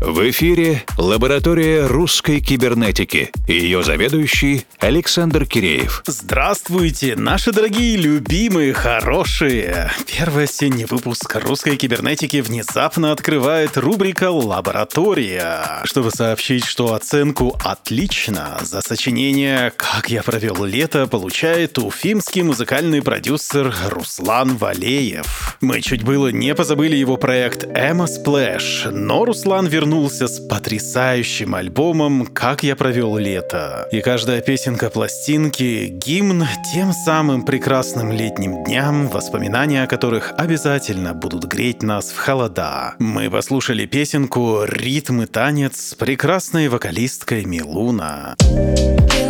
В эфире лаборатория русской кибернетики и ее заведующий Александр Киреев. Здравствуйте, наши дорогие, любимые, хорошие. Первый осенний выпуск русской кибернетики внезапно открывает рубрика «Лаборатория», чтобы сообщить, что оценку «Отлично» за сочинение «Как я провел лето» получает уфимский музыкальный продюсер Руслан Валеев. Мы чуть было не позабыли его проект «Эмма Сплэш», но Руслан вернулся с потрясающим альбомом «Как я провел лето». И каждая песенка пластинки — гимн тем самым прекрасным летним дням, воспоминания о которых обязательно будут греть нас в холода. Мы послушали песенку «Ритм и танец» с прекрасной вокалисткой Милуна. Милуна.